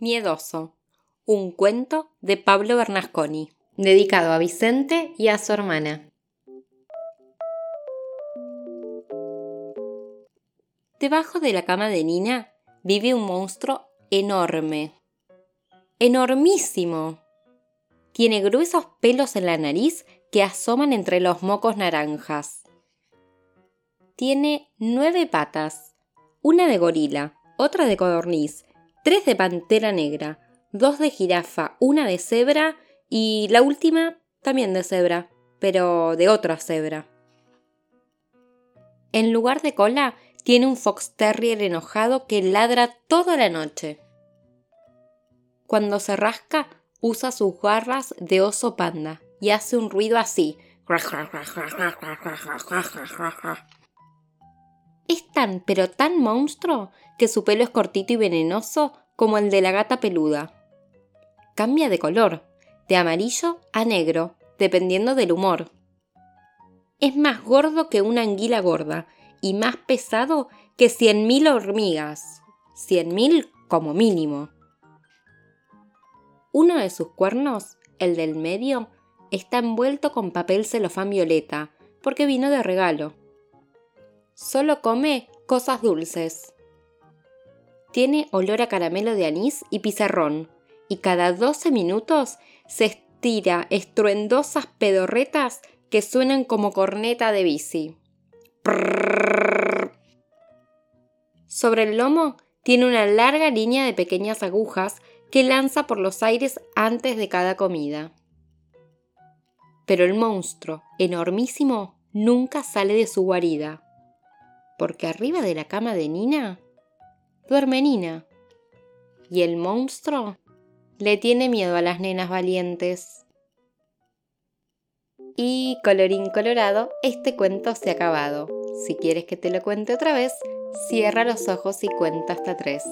Miedoso, un cuento de Pablo Bernasconi, dedicado a Vicente y a su hermana. Debajo de la cama de Nina vive un monstruo enorme. Enormísimo. Tiene gruesos pelos en la nariz que asoman entre los mocos naranjas. Tiene nueve patas, una de gorila, otra de codorniz, tres de pantera negra, dos de jirafa, una de cebra y la última también de cebra, pero de otra cebra. En lugar de cola, tiene un fox terrier enojado que ladra toda la noche. Cuando se rasca, usa sus garras de oso panda y hace un ruido así. Es tan, pero tan monstruo que su pelo es cortito y venenoso como el de la gata peluda. Cambia de color, de amarillo a negro, dependiendo del humor. Es más gordo que una anguila gorda y más pesado que cien mil hormigas. Cien mil como mínimo. Uno de sus cuernos, el del medio, está envuelto con papel celofán violeta, porque vino de regalo. Solo come cosas dulces. Tiene olor a caramelo de anís y pizarrón, y cada 12 minutos se estira estruendosas pedorretas que suenan como corneta de bici. Sobre el lomo tiene una larga línea de pequeñas agujas que lanza por los aires antes de cada comida. Pero el monstruo, enormísimo, nunca sale de su guarida porque arriba de la cama de Nina duerme Nina. Y el monstruo le tiene miedo a las nenas valientes. Y colorín colorado, este cuento se ha acabado. Si quieres que te lo cuente otra vez, cierra los ojos y cuenta hasta tres.